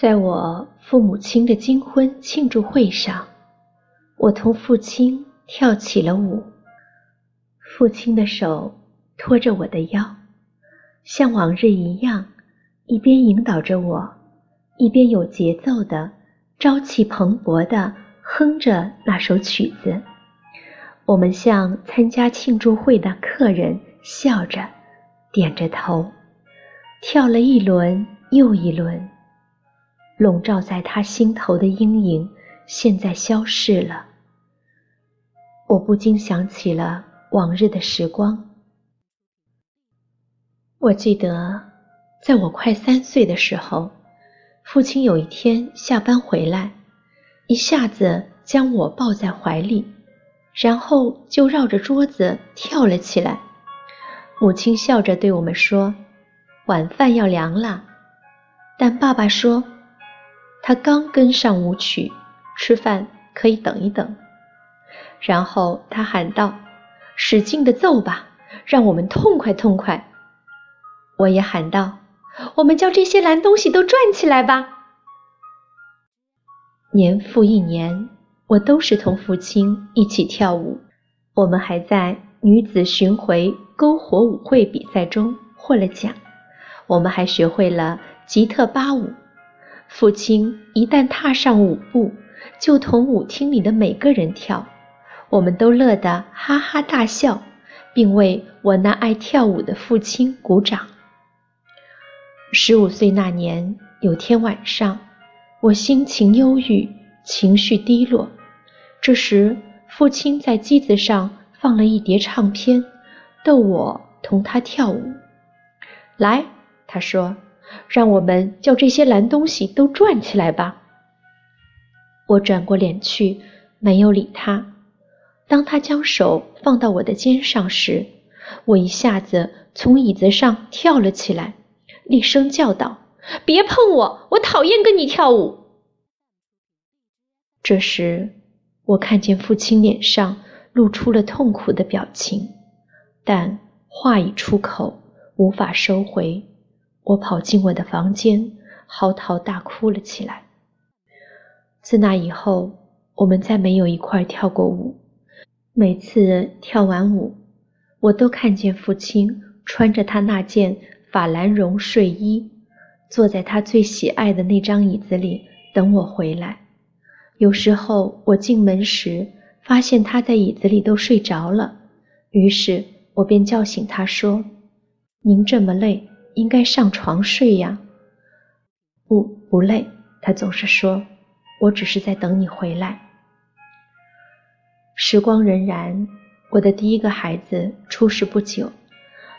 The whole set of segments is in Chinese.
在我父母亲的金婚庆祝会上，我同父亲跳起了舞。父亲的手托着我的腰，像往日一样，一边引导着我，一边有节奏的、朝气蓬勃的哼着那首曲子。我们向参加庆祝会的客人，笑着，点着头，跳了一轮又一轮。笼罩在他心头的阴影，现在消逝了。我不禁想起了往日的时光。我记得，在我快三岁的时候，父亲有一天下班回来，一下子将我抱在怀里，然后就绕着桌子跳了起来。母亲笑着对我们说：“晚饭要凉了。”但爸爸说。他刚跟上舞曲，吃饭可以等一等。然后他喊道：“使劲的奏吧，让我们痛快痛快。”我也喊道：“我们叫这些蓝东西都转起来吧。”年复一年，我都是同父亲一起跳舞。我们还在女子巡回篝火舞会比赛中获了奖。我们还学会了吉特巴舞。父亲一旦踏上舞步，就同舞厅里的每个人跳，我们都乐得哈哈大笑，并为我那爱跳舞的父亲鼓掌。十五岁那年，有天晚上，我心情忧郁，情绪低落。这时，父亲在机子上放了一碟唱片，逗我同他跳舞。来，他说。让我们叫这些蓝东西都转起来吧。我转过脸去，没有理他。当他将手放到我的肩上时，我一下子从椅子上跳了起来，厉声叫道：“别碰我！我讨厌跟你跳舞。”这时，我看见父亲脸上露出了痛苦的表情，但话已出口，无法收回。我跑进我的房间，嚎啕大哭了起来。自那以后，我们再没有一块跳过舞。每次跳完舞，我都看见父亲穿着他那件法兰绒睡衣，坐在他最喜爱的那张椅子里等我回来。有时候我进门时，发现他在椅子里都睡着了，于是我便叫醒他说：“您这么累。”应该上床睡呀。不，不累。他总是说：“我只是在等你回来。”时光荏苒，我的第一个孩子出世不久。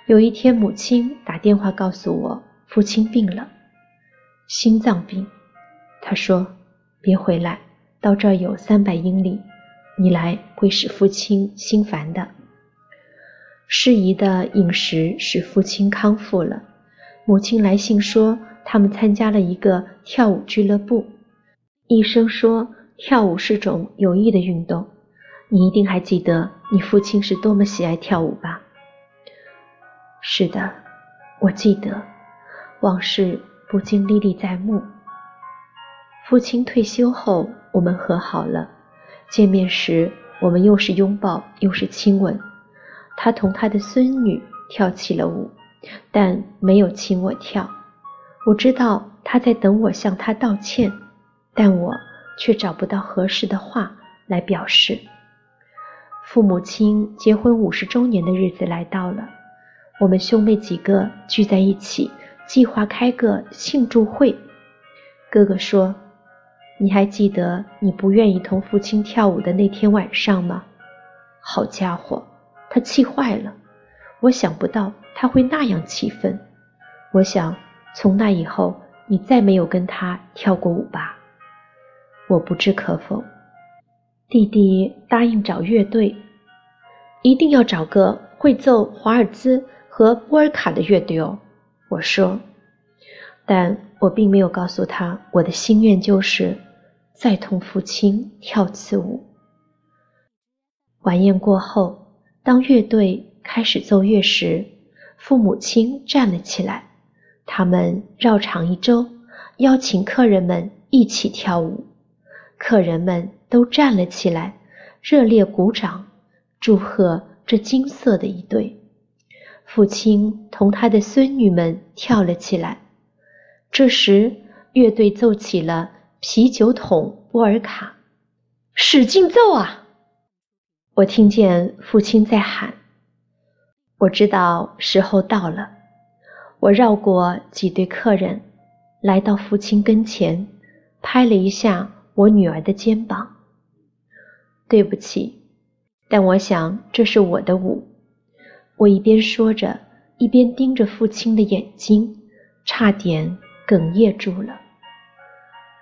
有一天，母亲打电话告诉我，父亲病了，心脏病。他说：“别回来，到这儿有三百英里，你来会使父亲心烦的。”适宜的饮食使父亲康复了。母亲来信说，他们参加了一个跳舞俱乐部。医生说，跳舞是种有益的运动。你一定还记得你父亲是多么喜爱跳舞吧？是的，我记得，往事不禁历历在目。父亲退休后，我们和好了。见面时，我们又是拥抱又是亲吻。他同他的孙女跳起了舞。但没有请我跳。我知道他在等我向他道歉，但我却找不到合适的话来表示。父母亲结婚五十周年的日子来到了，我们兄妹几个聚在一起，计划开个庆祝会。哥哥说：“你还记得你不愿意同父亲跳舞的那天晚上吗？”好家伙，他气坏了。我想不到他会那样气愤。我想，从那以后，你再没有跟他跳过舞吧？我不置可否。弟弟答应找乐队，一定要找个会奏华尔兹和波尔卡的乐队哦。我说，但我并没有告诉他，我的心愿就是再同父亲跳次舞。晚宴过后，当乐队。开始奏乐时，父母亲站了起来。他们绕场一周，邀请客人们一起跳舞，客人们都站了起来，热烈鼓掌，祝贺这金色的一对。父亲同他的孙女们跳了起来。这时，乐队奏起了《啤酒桶波尔卡》，使劲奏啊！我听见父亲在喊。我知道时候到了。我绕过几对客人，来到父亲跟前，拍了一下我女儿的肩膀。对不起，但我想这是我的舞。我一边说着，一边盯着父亲的眼睛，差点哽咽住了。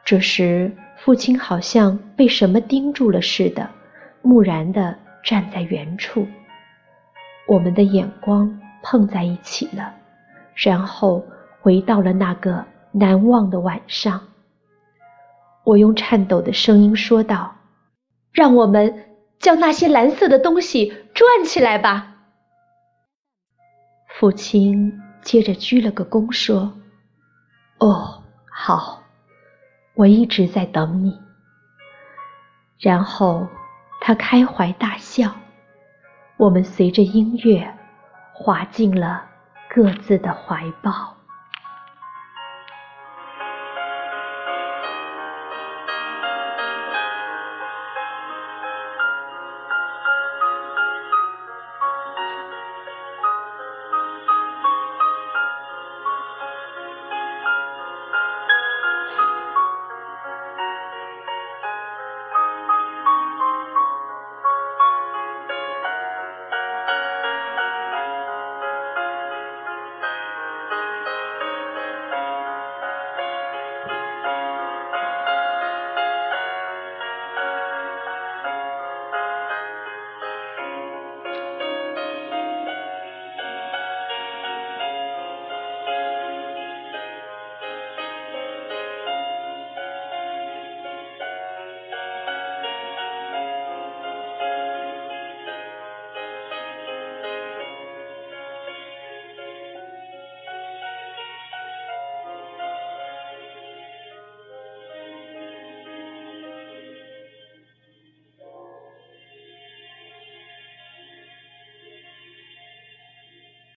这时，父亲好像被什么盯住了似的，木然地站在原处。我们的眼光碰在一起了。然后回到了那个难忘的晚上，我用颤抖的声音说道：“让我们将那些蓝色的东西转起来吧。”父亲接着鞠了个躬，说：“哦，好，我一直在等你。”然后他开怀大笑，我们随着音乐滑进了。各自的怀抱。